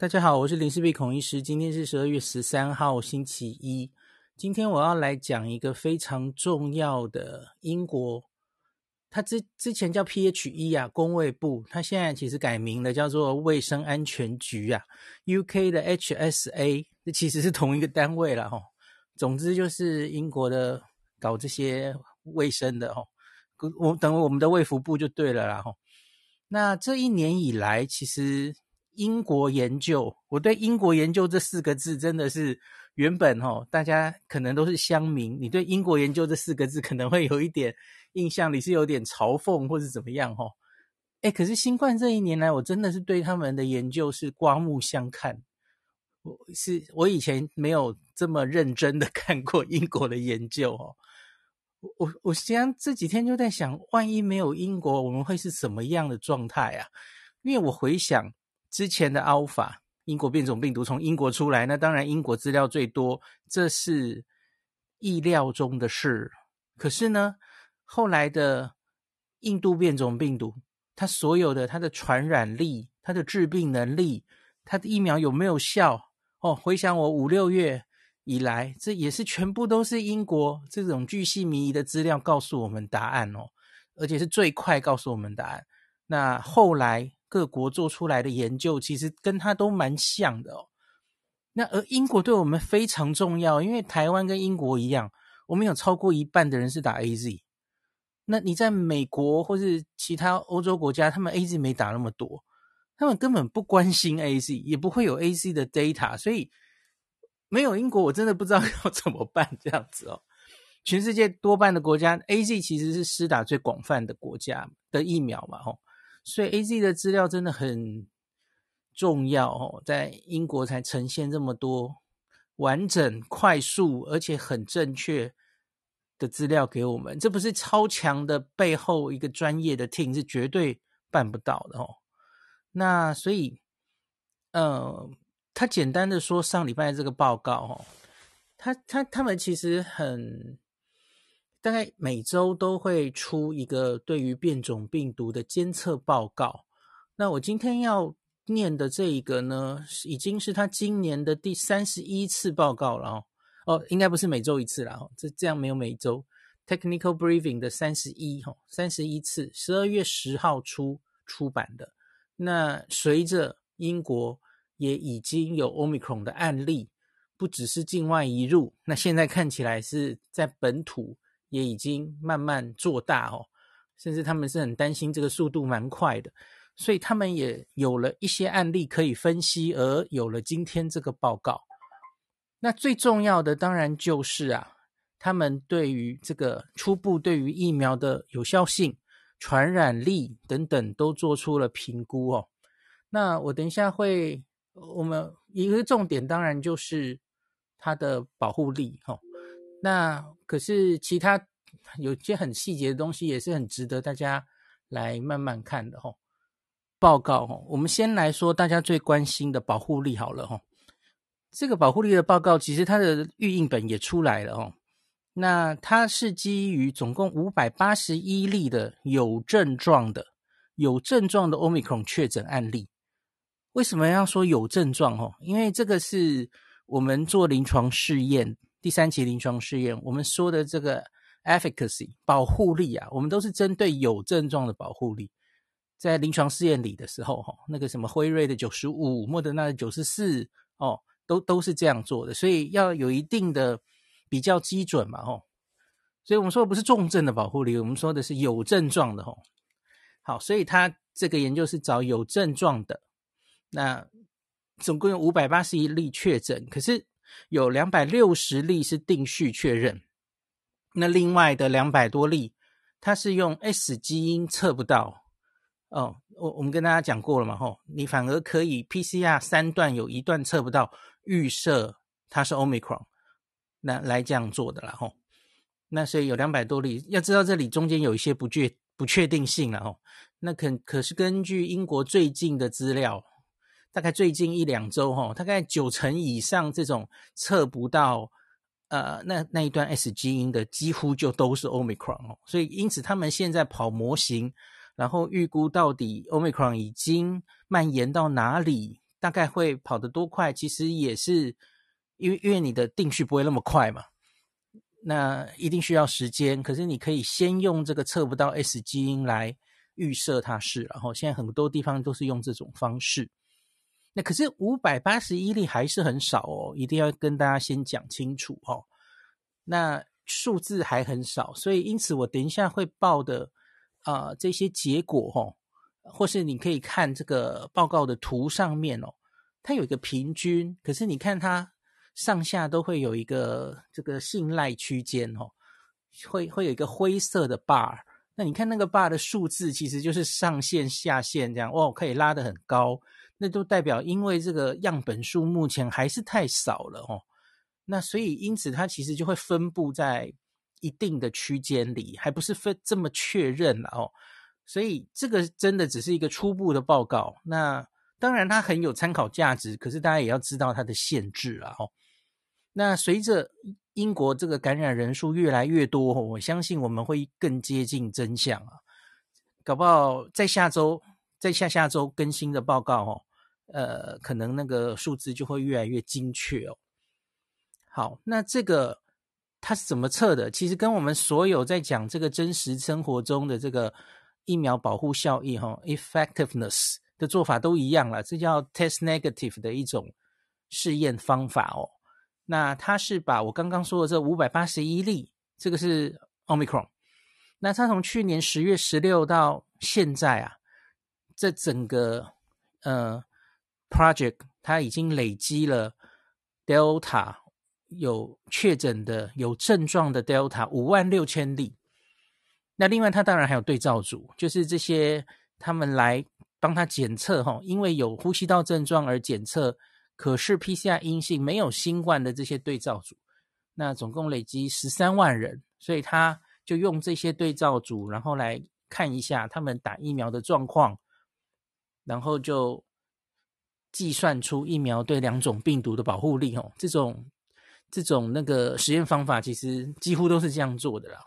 大家好，我是林氏璧孔医师。今天是十二月十三号，星期一。今天我要来讲一个非常重要的英国，它之之前叫 PHE 啊，公卫部，它现在其实改名了，叫做卫生安全局啊。UK 的 HSA，这其实是同一个单位了哈。总之就是英国的搞这些卫生的哈，我等我们的卫福部就对了啦哈。那这一年以来，其实。英国研究，我对“英国研究”这四个字真的是原本哦，大家可能都是乡民，你对“英国研究”这四个字 可能会有一点印象，你是有点嘲讽或是怎么样齁？诶，可是新冠这一年来，我真的是对他们的研究是刮目相看。我是我以前没有这么认真的看过英国的研究哦。我我我实际上这几天就在想，万一没有英国，我们会是什么样的状态啊？因为我回想。之前的 Alpha 英国变种病毒从英国出来，那当然英国资料最多，这是意料中的事。可是呢，后来的印度变种病毒，它所有的它的传染力、它的致病能力、它的疫苗有没有效？哦，回想我五六月以来，这也是全部都是英国这种巨细靡遗的资料告诉我们答案哦，而且是最快告诉我们答案。那后来。各国做出来的研究其实跟它都蛮像的哦。那而英国对我们非常重要，因为台湾跟英国一样，我们有超过一半的人是打 AZ。那你在美国或是其他欧洲国家，他们 AZ 没打那么多，他们根本不关心 AZ，也不会有 AZ 的 data，所以没有英国，我真的不知道 要怎么办这样子哦。全世界多半的国家 AZ 其实是施打最广泛的国家的疫苗嘛，吼。所以 AZ 的资料真的很重要哦，在英国才呈现这么多完整、快速而且很正确的资料给我们。这不是超强的背后一个专业的 team 是绝对办不到的哦。那所以，呃，他简单的说，上礼拜这个报告哦，他他他们其实很。大概每周都会出一个对于变种病毒的监测报告。那我今天要念的这一个呢，已经是他今年的第三十一次报告了哦。哦，应该不是每周一次了，这这样没有每周 technical briefing 的三十一哈，三十一次，十二月十号出出版的。那随着英国也已经有 Omicron 的案例，不只是境外移入，那现在看起来是在本土。也已经慢慢做大哦，甚至他们是很担心这个速度蛮快的，所以他们也有了一些案例可以分析，而有了今天这个报告。那最重要的当然就是啊，他们对于这个初步对于疫苗的有效性、传染力等等都做出了评估哦。那我等一下会，我们一个重点当然就是它的保护力哦。那可是其他有些很细节的东西也是很值得大家来慢慢看的哦。报告哦，我们先来说大家最关心的保护力好了哦。这个保护力的报告其实它的预印本也出来了哦。那它是基于总共五百八十一例的有症状的有症状的 Omicron 确诊案例。为什么要说有症状哦？因为这个是我们做临床试验。第三期临床试验，我们说的这个 efficacy 保护力啊，我们都是针对有症状的保护力。在临床试验里的时候，哈，那个什么辉瑞的九十五，莫德纳的九十四，哦，都都是这样做的，所以要有一定的比较基准嘛，吼。所以我们说的不是重症的保护力，我们说的是有症状的，吼。好，所以他这个研究是找有症状的，那总共有五百八十一例确诊，可是。有两百六十例是定序确认，那另外的两百多例，它是用 S 基因测不到哦。我我们跟大家讲过了嘛，吼，你反而可以 PCR 三段有一段测不到，预设它是 Omicron，那来这样做的啦，吼。那所以有两百多例，要知道这里中间有一些不确不确定性了，吼。那可可是根据英国最近的资料。大概最近一两周，哈，大概九成以上这种测不到，呃，那那一段 S 基因的，几乎就都是 Omicron 哦。所以因此他们现在跑模型，然后预估到底 Omicron 已经蔓延到哪里，大概会跑得多快，其实也是因为因为你的定序不会那么快嘛，那一定需要时间。可是你可以先用这个测不到 S 基因来预设它是，然后现在很多地方都是用这种方式。那可是五百八十一例还是很少哦，一定要跟大家先讲清楚哦。那数字还很少，所以因此我等一下会报的啊、这些结果哦，或是你可以看这个报告的图上面哦，它有一个平均，可是你看它上下都会有一个这个信赖区间哦，会会有一个灰色的 bar，那你看那个 bar 的数字其实就是上限下限这样哦，可以拉得很高，那都代表因为这个样本数目前还是太少了哦。那所以，因此它其实就会分布在一定的区间里，还不是分这么确认了哦。所以这个真的只是一个初步的报告。那当然它很有参考价值，可是大家也要知道它的限制了哦。那随着英国这个感染人数越来越多，我相信我们会更接近真相啊。搞不好在下周、在下下周更新的报告哦，呃，可能那个数字就会越来越精确哦。好，那这个它是怎么测的？其实跟我们所有在讲这个真实生活中的这个疫苗保护效益哈，effectiveness 的做法都一样了。这叫 test negative 的一种试验方法哦。那它是把我刚刚说的这五百八十一例，这个是 Omicron。那它从去年十月十六到现在啊，这整个呃 project 它已经累积了 Delta。有确诊的、有症状的 Delta 五万六千例。那另外，它当然还有对照组，就是这些他们来帮他检测哈，因为有呼吸道症状而检测，可是 PCR 阴性、没有新冠的这些对照组。那总共累积十三万人，所以他就用这些对照组，然后来看一下他们打疫苗的状况，然后就计算出疫苗对两种病毒的保护力哦，这种。这种那个实验方法其实几乎都是这样做的了。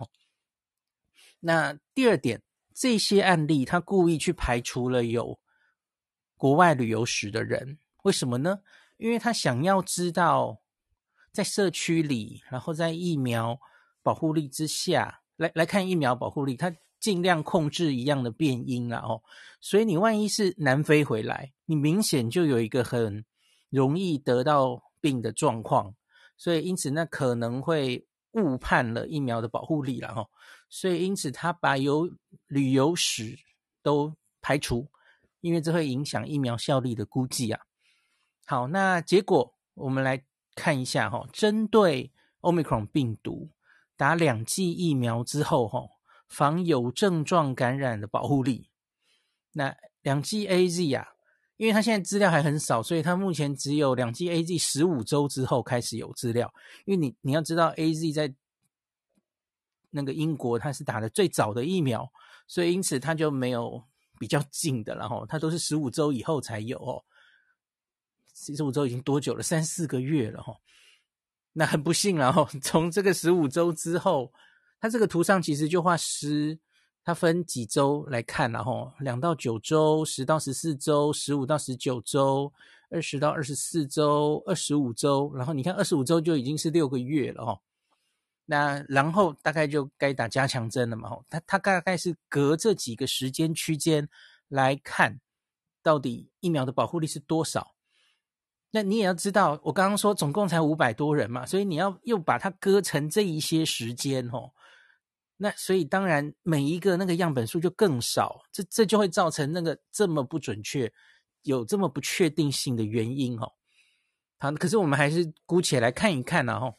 那第二点，这些案例他故意去排除了有国外旅游史的人，为什么呢？因为他想要知道在社区里，然后在疫苗保护力之下来来看疫苗保护力，他尽量控制一样的变因了哦。所以你万一是南非回来，你明显就有一个很容易得到病的状况。所以，因此，那可能会误判了疫苗的保护力了哈。所以，因此，他把有旅游史都排除，因为这会影响疫苗效力的估计啊。好，那结果我们来看一下哈，针对 Omicron 病毒打两剂疫苗之后哈，防有症状感染的保护力，那两剂 AZ 啊。因为他现在资料还很少，所以他目前只有两剂 AZ 十五周之后开始有资料。因为你你要知道，AZ 在那个英国它是打的最早的疫苗，所以因此它就没有比较近的，然后它都是十五周以后才有哦。十五周已经多久了？三四个月了哈。那很不幸，然后从这个十五周之后，它这个图上其实就画十。它分几周来看，然后两到九周、十到十四周、十五到十九周、二十到二十四周、二十五周，然后你看二十五周就已经是六个月了哦。那然后大概就该打加强针了嘛？吼，它它大概是隔这几个时间区间来看，到底疫苗的保护力是多少？那你也要知道，我刚刚说总共才五百多人嘛，所以你要又把它割成这一些时间吼。那所以当然每一个那个样本数就更少，这这就会造成那个这么不准确，有这么不确定性的原因哦。好，可是我们还是姑且来看一看啊哈。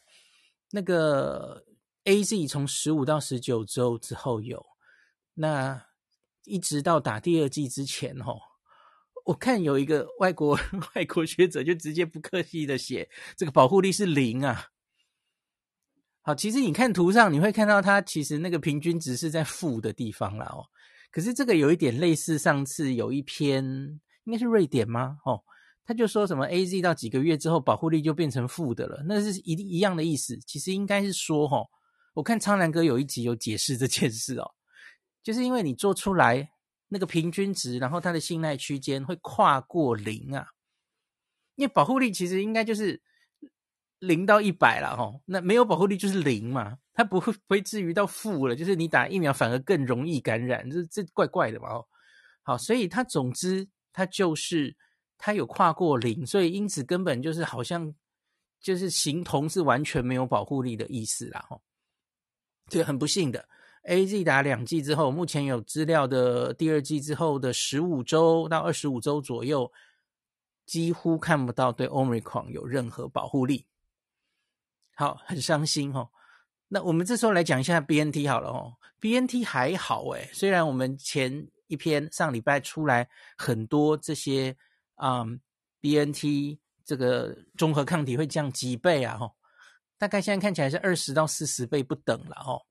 那个 AZ 从十五到十九周之后有，那一直到打第二剂之前哈，我看有一个外国 外国学者就直接不客气的写，这个保护力是零啊。好，其实你看图上，你会看到它其实那个平均值是在负的地方了哦。可是这个有一点类似上次有一篇，应该是瑞典吗？哦，他就说什么 AZ 到几个月之后保护力就变成负的了，那是一一样的意思。其实应该是说，哈，我看苍蓝鸽有一集有解释这件事哦，就是因为你做出来那个平均值，然后它的信赖区间会跨过零啊，因为保护力其实应该就是零到一百了哈，那没有保护力就是零嘛，它不会不会至于到负了，就是你打疫苗反而更容易感染，这这怪怪的嘛哦。好，所以它总之它就是它有跨过零，所以因此根本就是好像就是形同是完全没有保护力的意思啦哈。这很不幸的，AZ 打两剂之后，目前有资料的第二剂之后的十五周到二十五周左右。几乎看不到对 Omicron 有任何保护力，好，很伤心哦。那我们这时候来讲一下 BNT 好了哦，BNT 还好诶，虽然我们前一篇上礼拜出来很多这些啊、嗯、BNT 这个中和抗体会降几倍啊，吼，大概现在看起来是二十到四十倍不等了哦。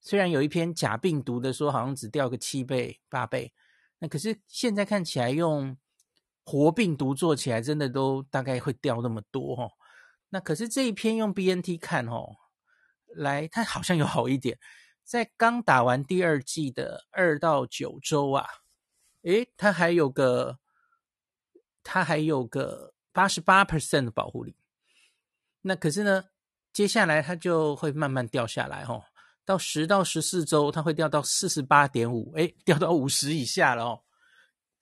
虽然有一篇假病毒的说好像只掉个七倍八倍，那可是现在看起来用。活病毒做起来真的都大概会掉那么多哦，那可是这一篇用 BNT 看哦，来它好像有好一点，在刚打完第二季的二到九周啊，诶，它还有个它还有个八十八 percent 的保护力，那可是呢，接下来它就会慢慢掉下来哦，到十到十四周它会掉到四十八点五，诶，掉到五十以下了哦。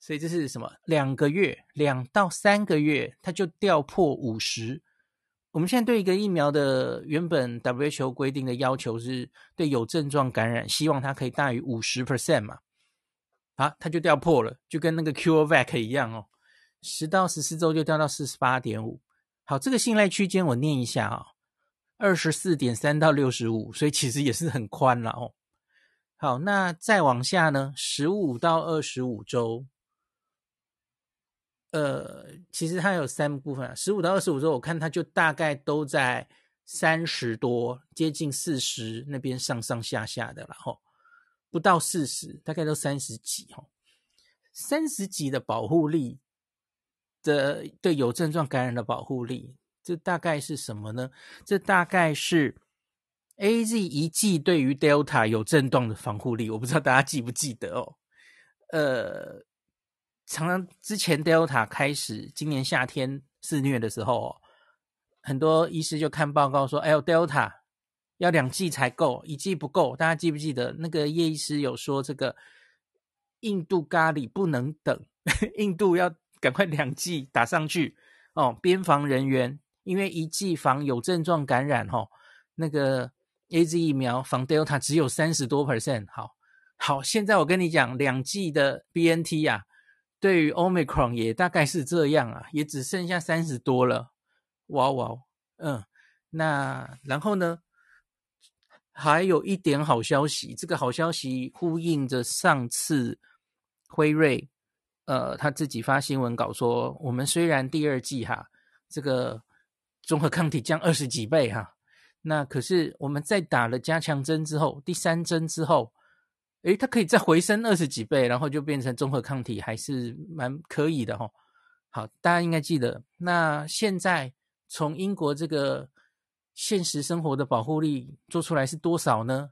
所以这是什么？两个月，两到三个月，它就掉破五十。我们现在对一个疫苗的原本 WHO 规定的要求是对有症状感染，希望它可以大于五十 percent 嘛。啊，它就掉破了，就跟那个 CureVac 一样哦。十到十四周就掉到四十八点五。好，这个信赖区间我念一下啊、哦，二十四点三到六十五，所以其实也是很宽了哦。好，那再往下呢，十五到二十五周。呃，其实它有三部分啊，十五到二十五周，我看它就大概都在三十多，接近四十那边上上下下的了吼，不到四十，大概都三十几吼，三十几的保护力的对有症状感染的保护力，这大概是什么呢？这大概是 AZ 一剂对于 Delta 有症状的防护力，我不知道大家记不记得哦，呃。常常之前 Delta 开始今年夏天肆虐的时候，很多医师就看报告说：“哎呦，Delta 要两剂才够，一剂不够。”大家记不记得那个叶医师有说这个印度咖喱不能等，印度要赶快两剂打上去哦。边防人员因为一剂防有症状感染，哦，那个 AZ 疫苗防 Delta 只有三十多 percent。好，好，现在我跟你讲，两剂的 BNT 呀。对于 Omicron 也大概是这样啊，也只剩下三十多了，哇哇，嗯，那然后呢，还有一点好消息，这个好消息呼应着上次辉瑞，呃，他自己发新闻稿说，我们虽然第二季哈，这个中和抗体降二十几倍哈，那可是我们在打了加强针之后，第三针之后。诶，它可以再回升二十几倍，然后就变成中和抗体，还是蛮可以的哈。好，大家应该记得，那现在从英国这个现实生活的保护力做出来是多少呢？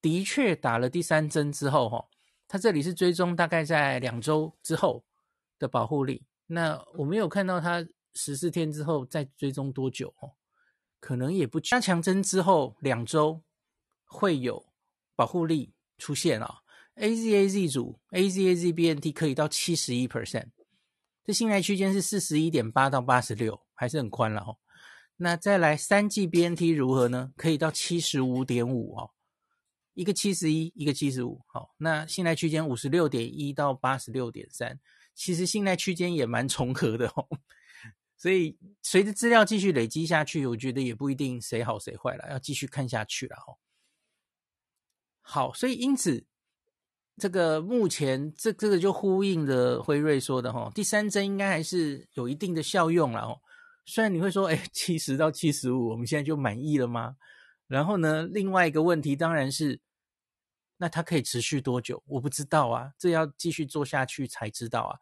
的确，打了第三针之后，哈，它这里是追踪大概在两周之后的保护力。那我没有看到它十四天之后再追踪多久，哦，可能也不加强针之后两周会有保护力。出现了，A Z A Z 组 A Z A Z B N T 可以到七十一 percent，这信赖区间是四十一点八到八十六，还是很宽了哦。那再来三 G B N T 如何呢？可以到七十五点五哦，一个七十一，一个七十五。好，那信赖区间五十六点一到八十六点三，其实信赖区间也蛮重合的哦。所以随着资料继续累积下去，我觉得也不一定谁好谁坏了，要继续看下去了哦。好，所以因此，这个目前这这个就呼应了辉瑞说的哈，第三针应该还是有一定的效用了哦。虽然你会说，哎，七十到七十五，我们现在就满意了吗？然后呢，另外一个问题当然是，那它可以持续多久？我不知道啊，这要继续做下去才知道啊。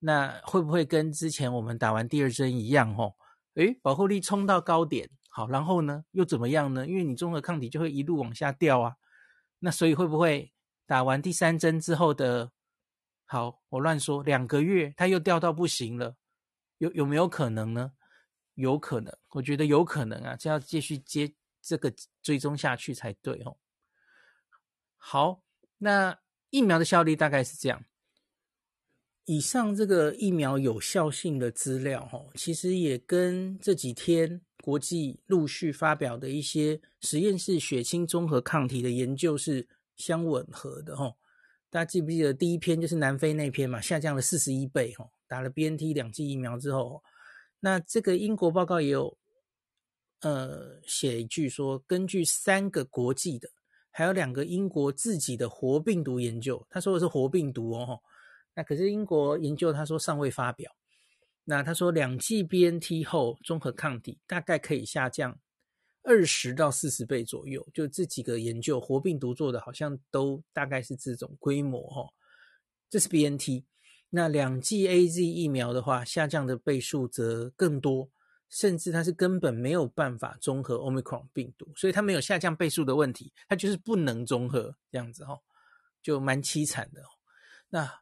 那会不会跟之前我们打完第二针一样？哦，诶，保护力冲到高点，好，然后呢，又怎么样呢？因为你中和抗体就会一路往下掉啊。那所以会不会打完第三针之后的，好，我乱说，两个月它又掉到不行了，有有没有可能呢？有可能，我觉得有可能啊，这要继续接这个追踪下去才对哦。好，那疫苗的效力大概是这样。以上这个疫苗有效性的资料，哈，其实也跟这几天国际陆续发表的一些实验室血清综合抗体的研究是相吻合的，哈。大家记不记得第一篇就是南非那篇嘛？下降了四十一倍，哈，打了 BNT 两剂疫苗之后，那这个英国报告也有，呃，写一句说，根据三个国际的，还有两个英国自己的活病毒研究，他说的是活病毒哦。那可是英国研究，他说尚未发表。那他说两剂 BNT 后，综合抗体大概可以下降二十到四十倍左右。就这几个研究，活病毒做的好像都大概是这种规模哈。这是 BNT。那两剂 AZ 疫苗的话，下降的倍数则更多，甚至它是根本没有办法中和 Omicron 病毒，所以它没有下降倍数的问题，它就是不能中和这样子哈，就蛮凄惨的。那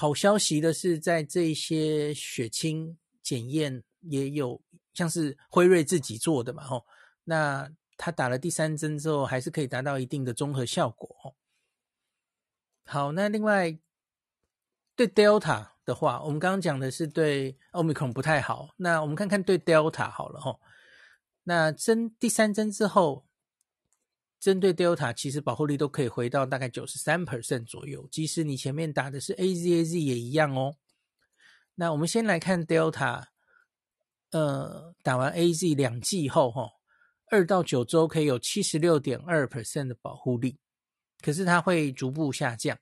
好消息的是，在这些血清检验也有，像是辉瑞自己做的嘛，吼，那他打了第三针之后，还是可以达到一定的综合效果，吼。好，那另外对 Delta 的话，我们刚刚讲的是对 Omicron 不太好，那我们看看对 Delta 好了，吼。那针第三针之后。针对 Delta，其实保护力都可以回到大概九十三 percent 左右，即使你前面打的是 AZAZ 也一样哦。那我们先来看 Delta，呃，打完 AZ 两剂后，哈，二到九周可以有七十六点二 percent 的保护力，可是它会逐步下降，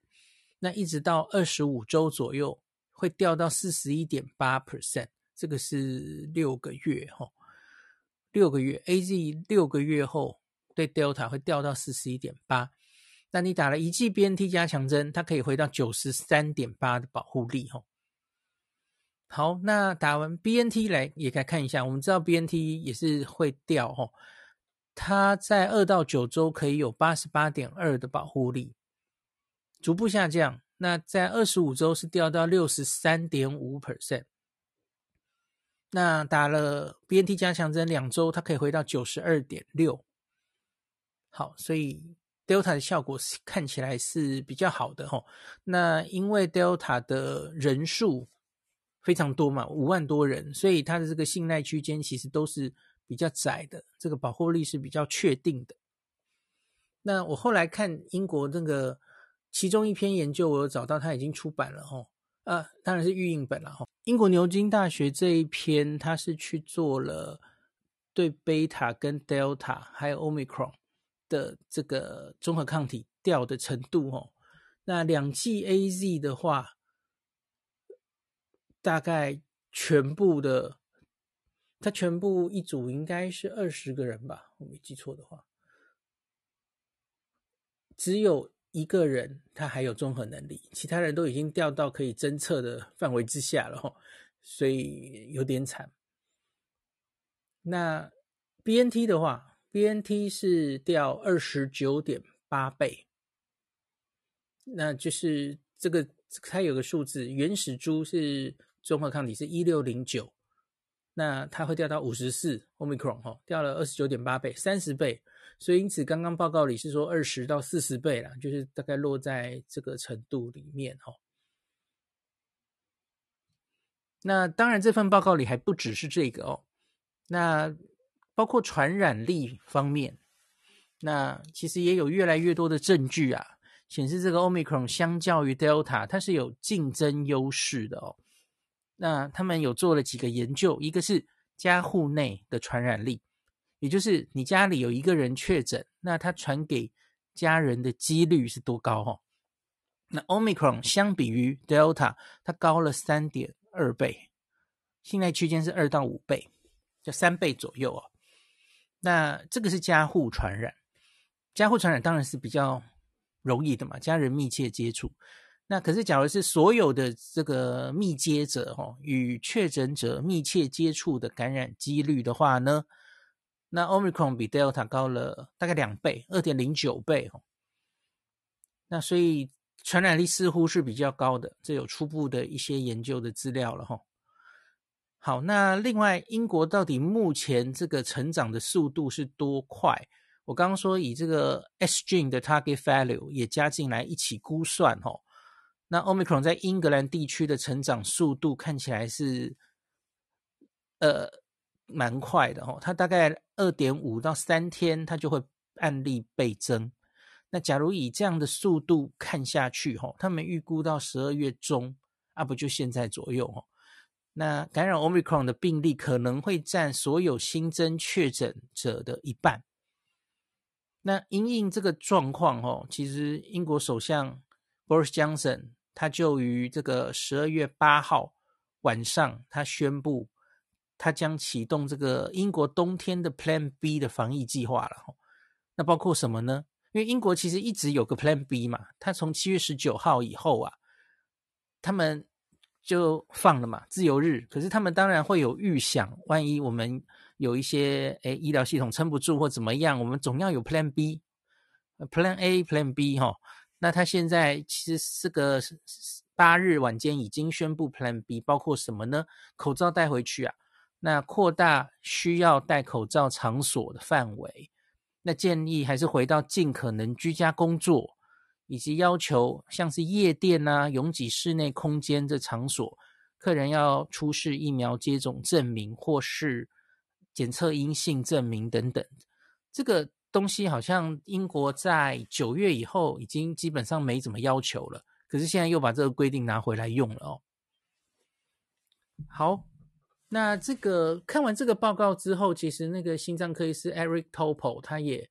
那一直到二十五周左右会掉到四十一点八 percent，这个是六个月，哈，六个月 AZ 六个月后。对 Delta 会掉到四十一点八，那你打了一剂 BNT 加强针，它可以回到九十三点八的保护力吼。好，那打完 BNT 来也该看一下，我们知道 BNT 也是会掉吼，它在二到九周可以有八十八点二的保护力，逐步下降。那在二十五周是掉到六十三点五 percent。那打了 BNT 加强针两周，它可以回到九十二点六。好，所以 Delta 的效果是看起来是比较好的吼。那因为 Delta 的人数非常多嘛，五万多人，所以它的这个信赖区间其实都是比较窄的，这个保护力是比较确定的。那我后来看英国那个其中一篇研究，我有找到它已经出版了吼，啊，当然是预印本了吼。英国牛津大学这一篇，它是去做了对贝塔跟 Delta 还有 Omicron。的这个综合抗体掉的程度哦，那两剂 AZ 的话，大概全部的，它全部一组应该是二十个人吧，我没记错的话，只有一个人他还有综合能力，其他人都已经掉到可以侦测的范围之下了哈，所以有点惨。那 BNT 的话。BNT 是掉二十九点八倍，那就是这个它有个数字，原始株是综合抗体是一六零九，那它会掉到五十四，Omicron 哈，掉了二十九点八倍，三十倍，所以因此刚刚报告里是说二十到四十倍啦，就是大概落在这个程度里面哈。那当然这份报告里还不只是这个哦，那。包括传染力方面，那其实也有越来越多的证据啊，显示这个 Omicron 相较于 Delta，它是有竞争优势的哦。那他们有做了几个研究，一个是家户内的传染力，也就是你家里有一个人确诊，那他传给家人的几率是多高哦？那 Omicron 相比于 Delta，它高了三点二倍，信赖区间是二到五倍，就三倍左右哦。那这个是家户传染，家户传染当然是比较容易的嘛，家人密切接触。那可是，假如是所有的这个密接者哈，与确诊者密切接触的感染几率的话呢，那 Omicron 比 Delta 高了大概两倍，二点零九倍哦。那所以传染力似乎是比较高的，这有初步的一些研究的资料了哈。好，那另外英国到底目前这个成长的速度是多快？我刚刚说以这个 S g 的 target value 也加进来一起估算哦。那 Omicron 在英格兰地区的成长速度看起来是呃蛮快的哦，它大概二点五到三天它就会案例倍增。那假如以这样的速度看下去哦，他们预估到十二月中啊，不就现在左右哦。那感染 Omicron 的病例可能会占所有新增确诊者的一半。那因应这个状况，哦，其实英国首相 Boris Johnson 他就于这个十二月八号晚上，他宣布他将启动这个英国冬天的 Plan B 的防疫计划了。那包括什么呢？因为英国其实一直有个 Plan B 嘛，他从七月十九号以后啊，他们就放了嘛，自由日。可是他们当然会有预想，万一我们有一些诶医疗系统撑不住或怎么样，我们总要有 Plan B，Plan A，Plan B 哈。那他现在其实这个八日晚间已经宣布 Plan B，包括什么呢？口罩带回去啊，那扩大需要戴口罩场所的范围，那建议还是回到尽可能居家工作，以及要求像是夜店啊、拥挤室内空间这场所，客人要出示疫苗接种证明或是。检测阴性证明等等，这个东西好像英国在九月以后已经基本上没怎么要求了，可是现在又把这个规定拿回来用了哦。好，那这个看完这个报告之后，其实那个心脏科医师 Eric Topol 他也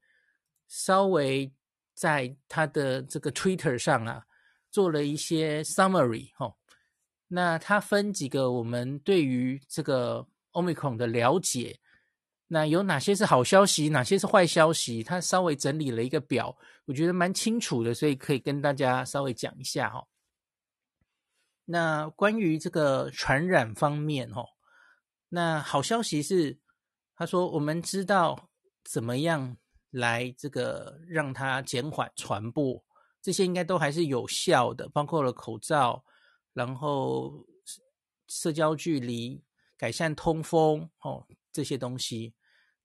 稍微在他的这个 Twitter 上啊做了一些 summary 哦。那他分几个我们对于这个 Omicron 的了解。那有哪些是好消息，哪些是坏消息？他稍微整理了一个表，我觉得蛮清楚的，所以可以跟大家稍微讲一下哈。那关于这个传染方面哈，那好消息是，他说我们知道怎么样来这个让它减缓传播，这些应该都还是有效的，包括了口罩，然后社交距离，改善通风哦。这些东西，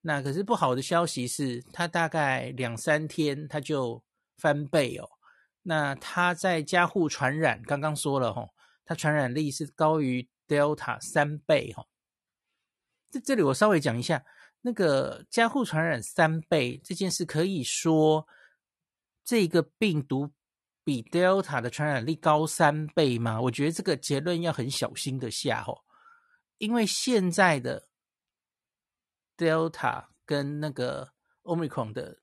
那可是不好的消息是，它大概两三天它就翻倍哦。那它在家户传染，刚刚说了哈，它传染力是高于 Delta 三倍哈。这这里我稍微讲一下，那个加护传染三倍这件事，可以说这个病毒比 Delta 的传染力高三倍吗？我觉得这个结论要很小心的下哦，因为现在的。Delta 跟那个 Omicron 的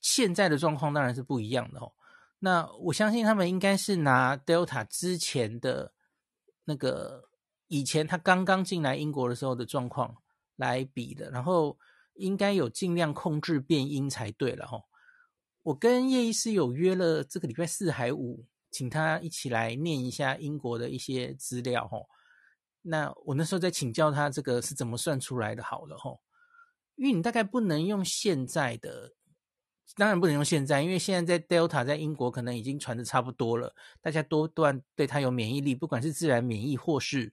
现在的状况当然是不一样的哦。那我相信他们应该是拿 Delta 之前的那个以前他刚刚进来英国的时候的状况来比的，然后应该有尽量控制变因才对了哦。我跟叶医师有约了这个礼拜四还五，请他一起来念一下英国的一些资料哦。那我那时候在请教他这个是怎么算出来的，好了吼，因为你大概不能用现在的，当然不能用现在，因为现在在 Delta 在英国可能已经传的差不多了，大家多段对它有免疫力，不管是自然免疫或是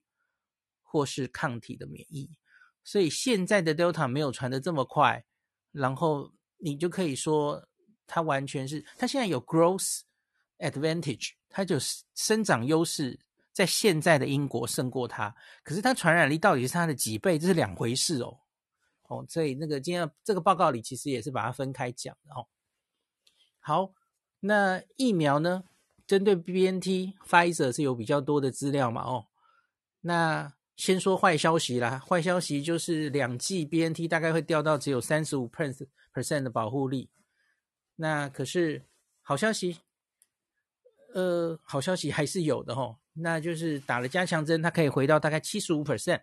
或是抗体的免疫，所以现在的 Delta 没有传的这么快，然后你就可以说它完全是它现在有 growth advantage，它就是生长优势。在现在的英国胜过它，可是它传染力到底是它的几倍？这是两回事哦。哦，所以那个今天这个报告里其实也是把它分开讲的哦。好，那疫苗呢？针对 BNT、Pfizer 是有比较多的资料嘛？哦，那先说坏消息啦。坏消息就是两剂 BNT 大概会掉到只有三十五 percent 的保护力。那可是好消息，呃，好消息还是有的哦。那就是打了加强针，它可以回到大概七十五 percent，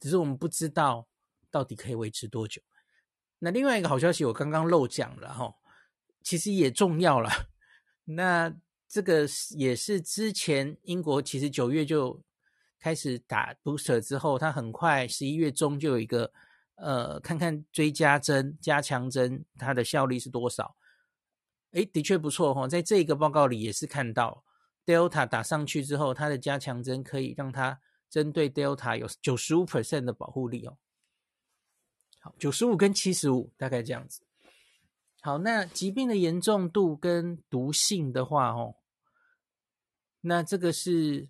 只是我们不知道到底可以维持多久。那另外一个好消息，我刚刚漏讲了哈，其实也重要了。那这个也是之前英国其实九月就开始打 booster 之后，它很快十一月中就有一个呃，看看追加针、加强针它的效力是多少。诶，的确不错哈，在这个报告里也是看到。Delta 打上去之后，它的加强针可以让它针对 Delta 有九十五 percent 的保护力哦。好，九十五跟七十五大概这样子。好，那疾病的严重度跟毒性的话，哦，那这个是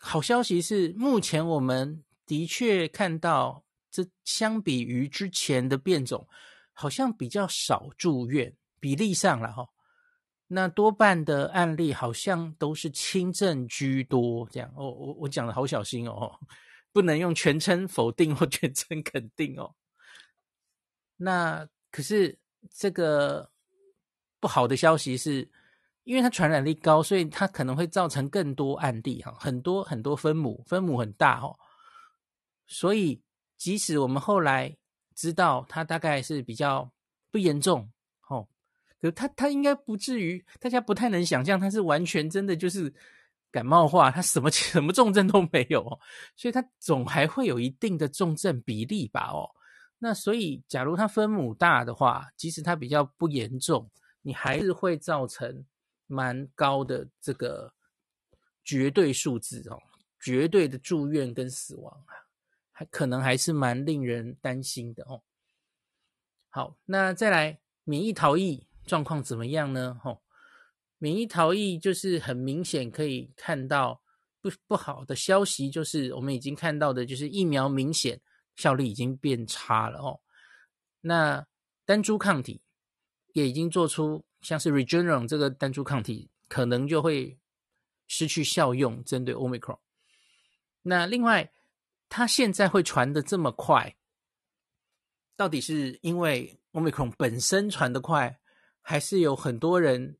好消息是，目前我们的确看到，这相比于之前的变种，好像比较少住院，比例上了哈。那多半的案例好像都是轻症居多，这样哦。我我讲的好小心哦，不能用全称否定或全称肯定哦。那可是这个不好的消息是，因为它传染力高，所以它可能会造成更多案例哈，很多很多分母，分母很大哦。所以即使我们后来知道它大概是比较不严重。吼，可它它应该不至于，大家不太能想象它是完全真的就是感冒化，它什么 什么重症都没有，所以它总还会有一定的重症比例吧？哦，那所以假如它分母大的话，即使它比较不严重，你还是会造成蛮高的这个绝对数字哦，绝对的住院跟死亡啊，还可能还是蛮令人担心的哦。好，那再来免疫逃逸。状况怎么样呢？哦，免疫逃逸就是很明显可以看到不不好的消息，就是我们已经看到的，就是疫苗明显效力已经变差了哦。那单株抗体也已经做出，像是 Regeneron 这个单株抗体可能就会失去效用，针对 Omicron。那另外，它现在会传的这么快，到底是因为 Omicron 本身传得快？还是有很多人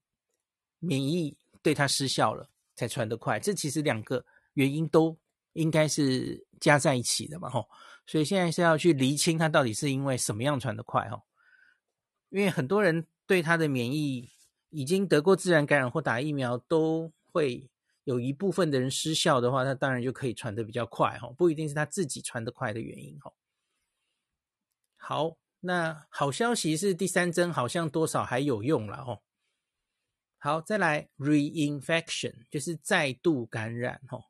免疫对它失效了，才传得快。这其实两个原因都应该是加在一起的嘛，吼。所以现在是要去厘清它到底是因为什么样传得快，吼。因为很多人对他的免疫已经得过自然感染或打疫苗，都会有一部分的人失效的话，他当然就可以传得比较快，吼。不一定是他自己传得快的原因，吼。好。那好消息是第三针好像多少还有用了哦。好，再来 reinfection 就是再度感染哦。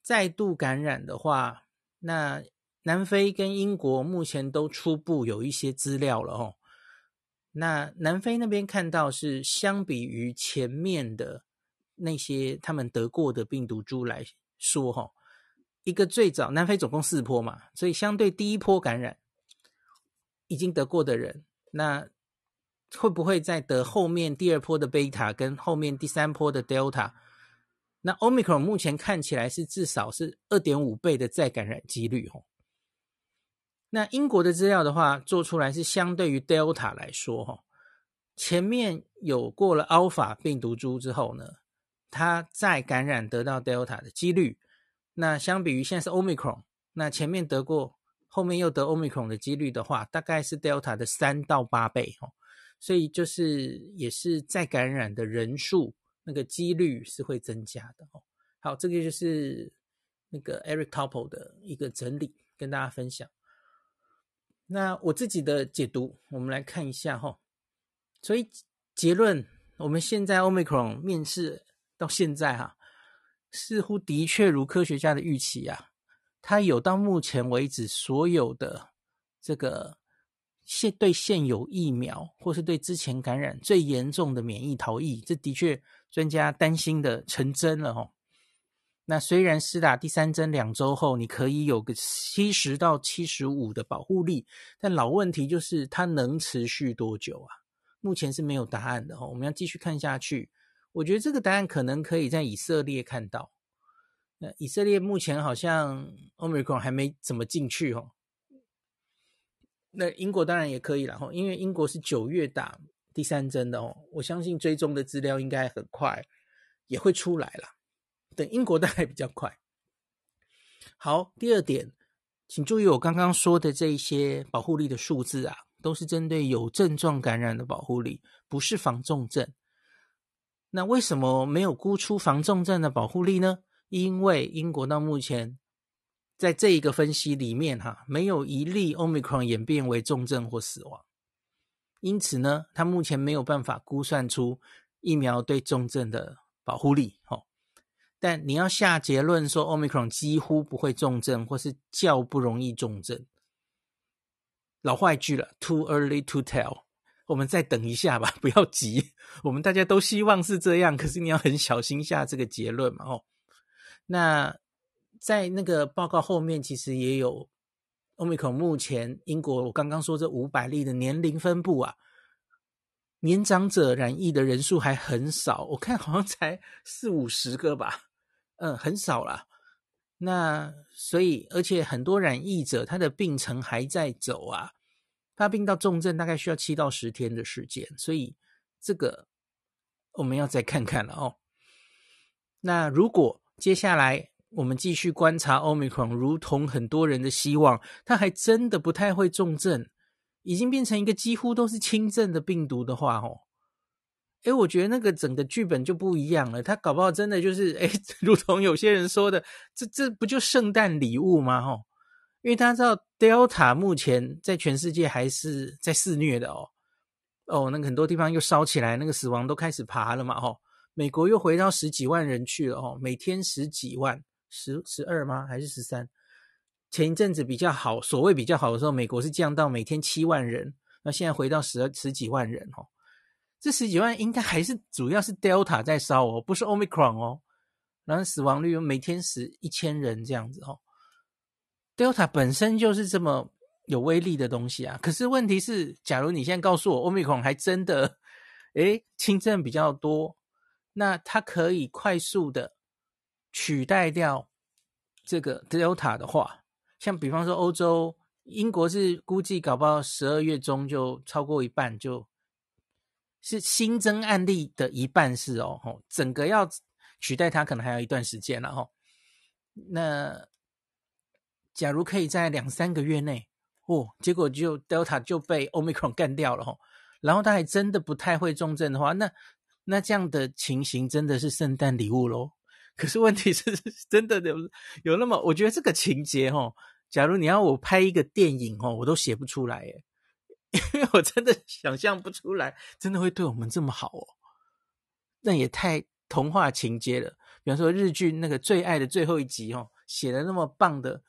再度感染的话，那南非跟英国目前都初步有一些资料了哦。那南非那边看到是相比于前面的那些他们得过的病毒株来说哈，一个最早南非总共四波嘛，所以相对第一波感染。已经得过的人，那会不会再得后面第二波的贝塔跟后面第三波的 Delta？那 Omicron 目前看起来是至少是二点五倍的再感染几率哦。那英国的资料的话，做出来是相对于 Delta 来说哈，前面有过了 Alpha 病毒株之后呢，它再感染得到 Delta 的几率，那相比于现在是 Omicron，那前面得过。后面又得 Omicron 的几率的话，大概是 Delta 的三到八倍哦，所以就是也是再感染的人数那个几率是会增加的哦。好，这个就是那个 Eric Topol 的一个整理，跟大家分享。那我自己的解读，我们来看一下哈。所以结论，我们现在 Omicron 面世到现在哈，似乎的确如科学家的预期啊。它有到目前为止所有的这个现对现有疫苗，或是对之前感染最严重的免疫逃逸，这的确专家担心的成真了哦。那虽然施打第三针两周后，你可以有个七十到七十五的保护力，但老问题就是它能持续多久啊？目前是没有答案的哦。我们要继续看下去。我觉得这个答案可能可以在以色列看到。那以色列目前好像 Omicron 还没怎么进去哦。那英国当然也可以了哈，因为英国是九月打第三针的哦。我相信追踪的资料应该很快也会出来了。等英国大概比较快。好，第二点，请注意我刚刚说的这一些保护力的数字啊，都是针对有症状感染的保护力，不是防重症。那为什么没有估出防重症的保护力呢？因为英国到目前在这一个分析里面，哈，没有一例 Omicron 演变为重症或死亡，因此呢，他目前没有办法估算出疫苗对重症的保护力。哦但你要下结论说 Omicron 几乎不会重症，或是较不容易重症，老话一句了，too early to tell。我们再等一下吧，不要急。我们大家都希望是这样，可是你要很小心下这个结论嘛。哦，那在那个报告后面，其实也有 Omicron 目前英国我刚刚说这五百例的年龄分布啊，年长者染疫的人数还很少，我看好像才四五十个吧，嗯，很少啦。那所以，而且很多染疫者他的病程还在走啊。发病到重症大概需要七到十天的时间，所以这个我们要再看看了哦。那如果接下来我们继续观察 Omicron，如同很多人的希望，它还真的不太会重症，已经变成一个几乎都是轻症的病毒的话，哦，诶，我觉得那个整个剧本就不一样了。他搞不好真的就是，诶，如同有些人说的，这这不就圣诞礼物吗？哦。因为大家知道，Delta 目前在全世界还是在肆虐的哦，哦，那个很多地方又烧起来，那个死亡都开始爬了嘛，哦，美国又回到十几万人去了，哦，每天十几万，十十二吗？还是十三？前一阵子比较好，所谓比较好的时候，美国是降到每天七万人，那现在回到十十几万人，哦，这十几万应该还是主要是 Delta 在烧哦，不是 Omicron 哦，然后死亡率每天死一千人这样子，哦。Delta 本身就是这么有威力的东西啊，可是问题是，假如你现在告诉我，Omicron 还真的，诶，轻症比较多，那它可以快速的取代掉这个 Delta 的话，像比方说欧洲，英国是估计搞不好十二月中就超过一半，就是新增案例的一半是哦，吼，整个要取代它可能还有一段时间了吼，那。假如可以在两三个月内，哦，结果就 Delta 就被 Omicron 干掉了吼，然后他还真的不太会重症的话，那那这样的情形真的是圣诞礼物喽。可是问题是，真的有有那么，我觉得这个情节吼，假如你要我拍一个电影吼，我都写不出来耶，因为 我真的想象不出来，真的会对我们这么好哦，那也太童话情节了。比方说日剧那个最爱的最后一集哦，写的那么棒的。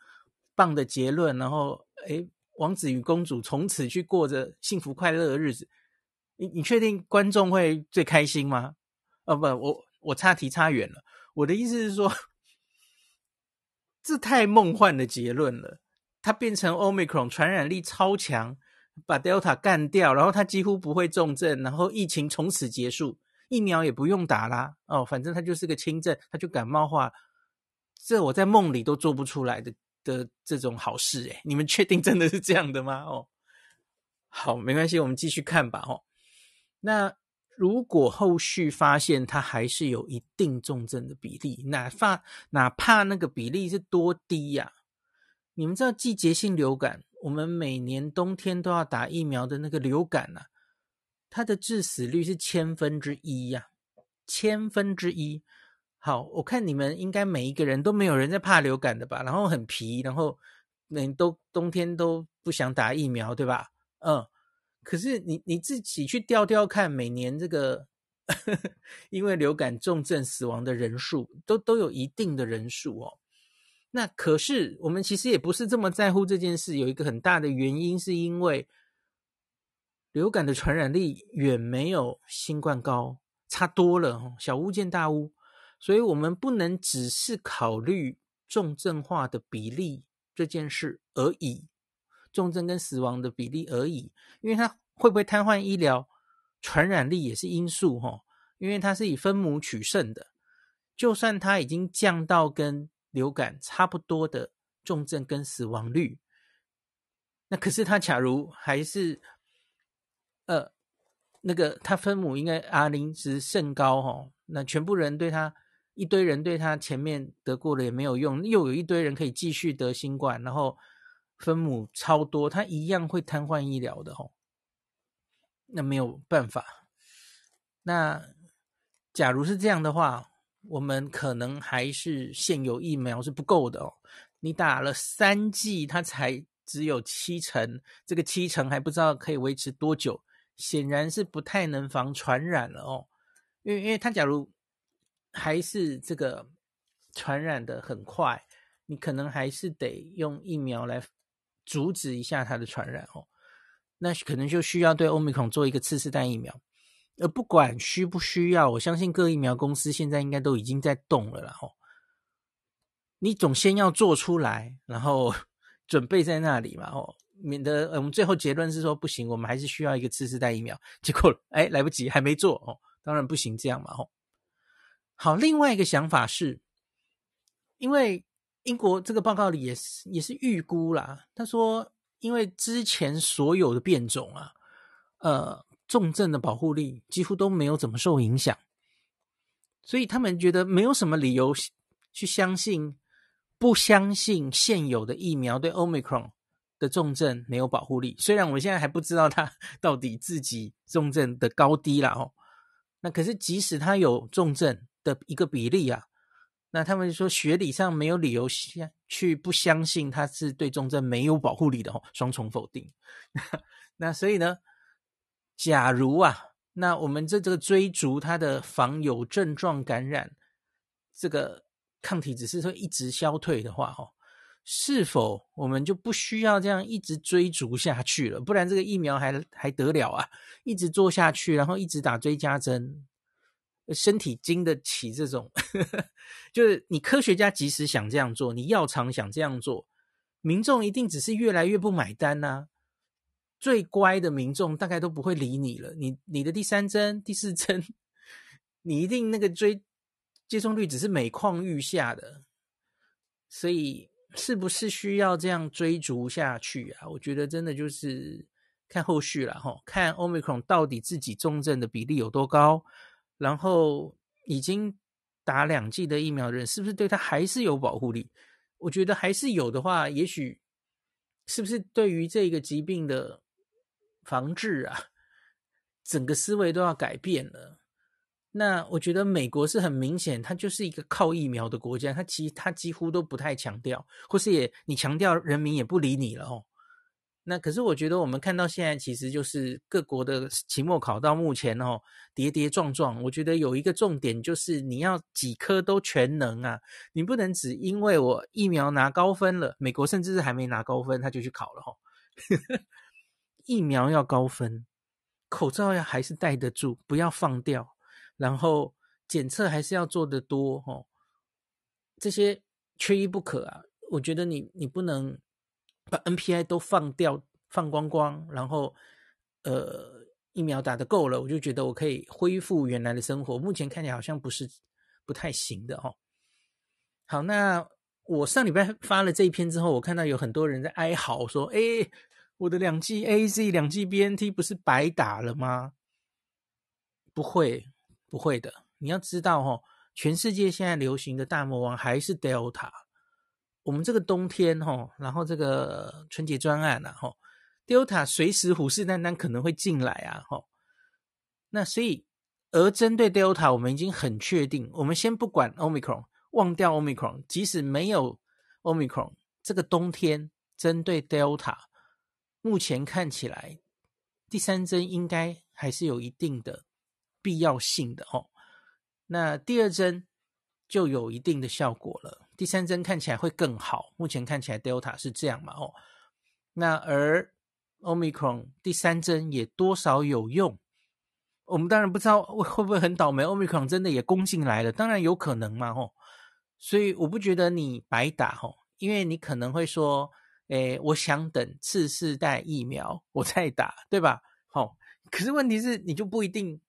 棒的结论，然后，诶，王子与公主从此去过着幸福快乐的日子。你你确定观众会最开心吗？哦不，我我差题差远了。我的意思是说，这太梦幻的结论了。它变成 Omicron 传染力超强，把 Delta 干掉，然后它几乎不会重症，然后疫情从此结束，疫苗也不用打啦。哦，反正它就是个轻症，它就感冒化。这我在梦里都做不出来的。的这种好事诶，你们确定真的是这样的吗？哦，好，没关系，我们继续看吧。哦，那如果后续发现它还是有一定重症的比例，哪怕哪怕那个比例是多低呀？你们知道季节性流感，我们每年冬天都要打疫苗的那个流感呐，它的致死率是千分之一呀，千分之一。好，我看你们应该每一个人都没有人在怕流感的吧？然后很皮，然后每都冬天都不想打疫苗，对吧？嗯，可是你你自己去调调看，每年这个 因为流感重症死亡的人数都都有一定的人数哦。那可是我们其实也不是这么在乎这件事，有一个很大的原因是因为流感的传染力远没有新冠高，差多了哦，小巫见大巫。所以，我们不能只是考虑重症化的比例这件事而已，重症跟死亡的比例而已，因为它会不会瘫痪医疗，传染力也是因素哈，因为它是以分母取胜的，就算它已经降到跟流感差不多的重症跟死亡率，那可是他假如还是，呃，那个他分母应该 R 零值甚高哦，那全部人对他。一堆人对他前面得过了也没有用，又有一堆人可以继续得新冠，然后分母超多，他一样会瘫痪医疗的吼。那没有办法。那假如是这样的话，我们可能还是现有疫苗是不够的哦。你打了三剂，它才只有七成，这个七成还不知道可以维持多久，显然是不太能防传染了哦。因为，因为他假如。还是这个传染的很快，你可能还是得用疫苗来阻止一下它的传染哦。那可能就需要对欧米孔做一个次世代疫苗。呃不管需不需要，我相信各疫苗公司现在应该都已经在动了啦吼。你总先要做出来，然后 准备在那里嘛吼，免得我们最后结论是说不行，我们还是需要一个次世代疫苗。结果哎，来不及，还没做哦，当然不行这样嘛吼。好，另外一个想法是，因为英国这个报告里也是也是预估啦，他说因为之前所有的变种啊，呃。重症的保护力几乎都没有怎么受影响，所以他们觉得没有什么理由去相信，不相信现有的疫苗对 Omicron 的重症没有保护力。虽然我们现在还不知道它 到底自己重症的高低啦哦，那可是即使它有重症的一个比例啊，那他们说学理上没有理由相去不相信它是对重症没有保护力的哦，双重否定。那所以呢？假如啊，那我们这这个追逐它的防有症状感染，这个抗体只是说一直消退的话，哦，是否我们就不需要这样一直追逐下去了？不然这个疫苗还还得了啊？一直做下去，然后一直打追加针，身体经得起这种？就是你科学家即使想这样做，你药厂想这样做，民众一定只是越来越不买单呐、最乖的民众大概都不会理你了。你你的第三针、第四针，你一定那个追接种率只是每况愈下的。所以是不是需要这样追逐下去啊？我觉得真的就是看后续了哈，看 Omicron 到底自己重症的比例有多高，然后已经打两剂的疫苗的人是不是对他还是有保护力？我觉得还是有的话，也许是不是对于这个疾病的。防治啊，整个思维都要改变了。那我觉得美国是很明显，它就是一个靠疫苗的国家，它其实它几乎都不太强调，或是也你强调，人民也不理你了哦。那可是我觉得我们看到现在，其实就是各国的期末考到目前哦，跌跌撞撞。我觉得有一个重点就是你要几科都全能啊，你不能只因为我疫苗拿高分了，美国甚至是还没拿高分他就去考了哈。疫苗要高分，口罩要还是戴得住，不要放掉，然后检测还是要做得多哦，这些缺一不可啊！我觉得你你不能把 NPI 都放掉放光光，然后呃疫苗打得够了，我就觉得我可以恢复原来的生活。目前看起来好像不是不太行的哦。好，那我上礼拜发了这一篇之后，我看到有很多人在哀嚎说：“哎。”我的两剂 AZ 两剂 BNT 不是白打了吗？不会，不会的。你要知道哦，全世界现在流行的大魔王还是 Delta。我们这个冬天哈，然后这个春节专案呐哈，Delta 随时虎视眈眈可能会进来啊哈。那所以，而针对 Delta，我们已经很确定，我们先不管 Omicron，忘掉 Omicron，即使没有 Omicron，这个冬天针对 Delta。目前看起来，第三针应该还是有一定的必要性的哦。那第二针就有一定的效果了，第三针看起来会更好。目前看起来 Delta 是这样嘛？哦，那而 Omicron 第三针也多少有用。我们当然不知道会不会很倒霉，Omicron 真的也攻进来了，当然有可能嘛？哦，所以我不觉得你白打哦，因为你可能会说。诶，我想等次世代疫苗我再打，对吧？好、哦，可是问题是你就不一定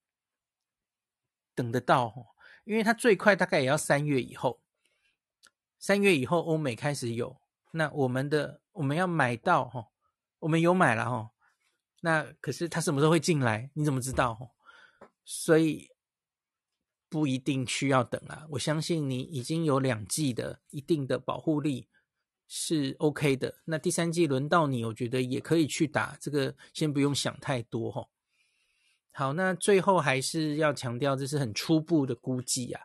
等得到，因为它最快大概也要三月以后，三月以后欧美开始有，那我们的我们要买到哈，我们有买了哈，那可是它什么时候会进来？你怎么知道？所以不一定需要等啊，我相信你已经有两剂的一定的保护力。是 OK 的，那第三季轮到你，我觉得也可以去打，这个先不用想太多哈。好，那最后还是要强调，这是很初步的估计啊。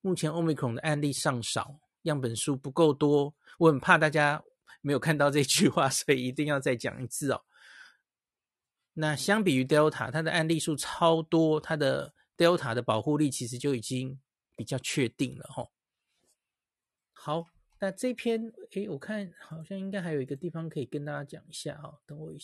目前 Omicron 的案例尚少，样本数不够多，我很怕大家没有看到这句话，所以一定要再讲一次哦。那相比于 Delta，它的案例数超多，它的 Delta 的保护力其实就已经比较确定了哈。好，那这篇诶，我看好像应该还有一个地方可以跟大家讲一下哦，等我一下。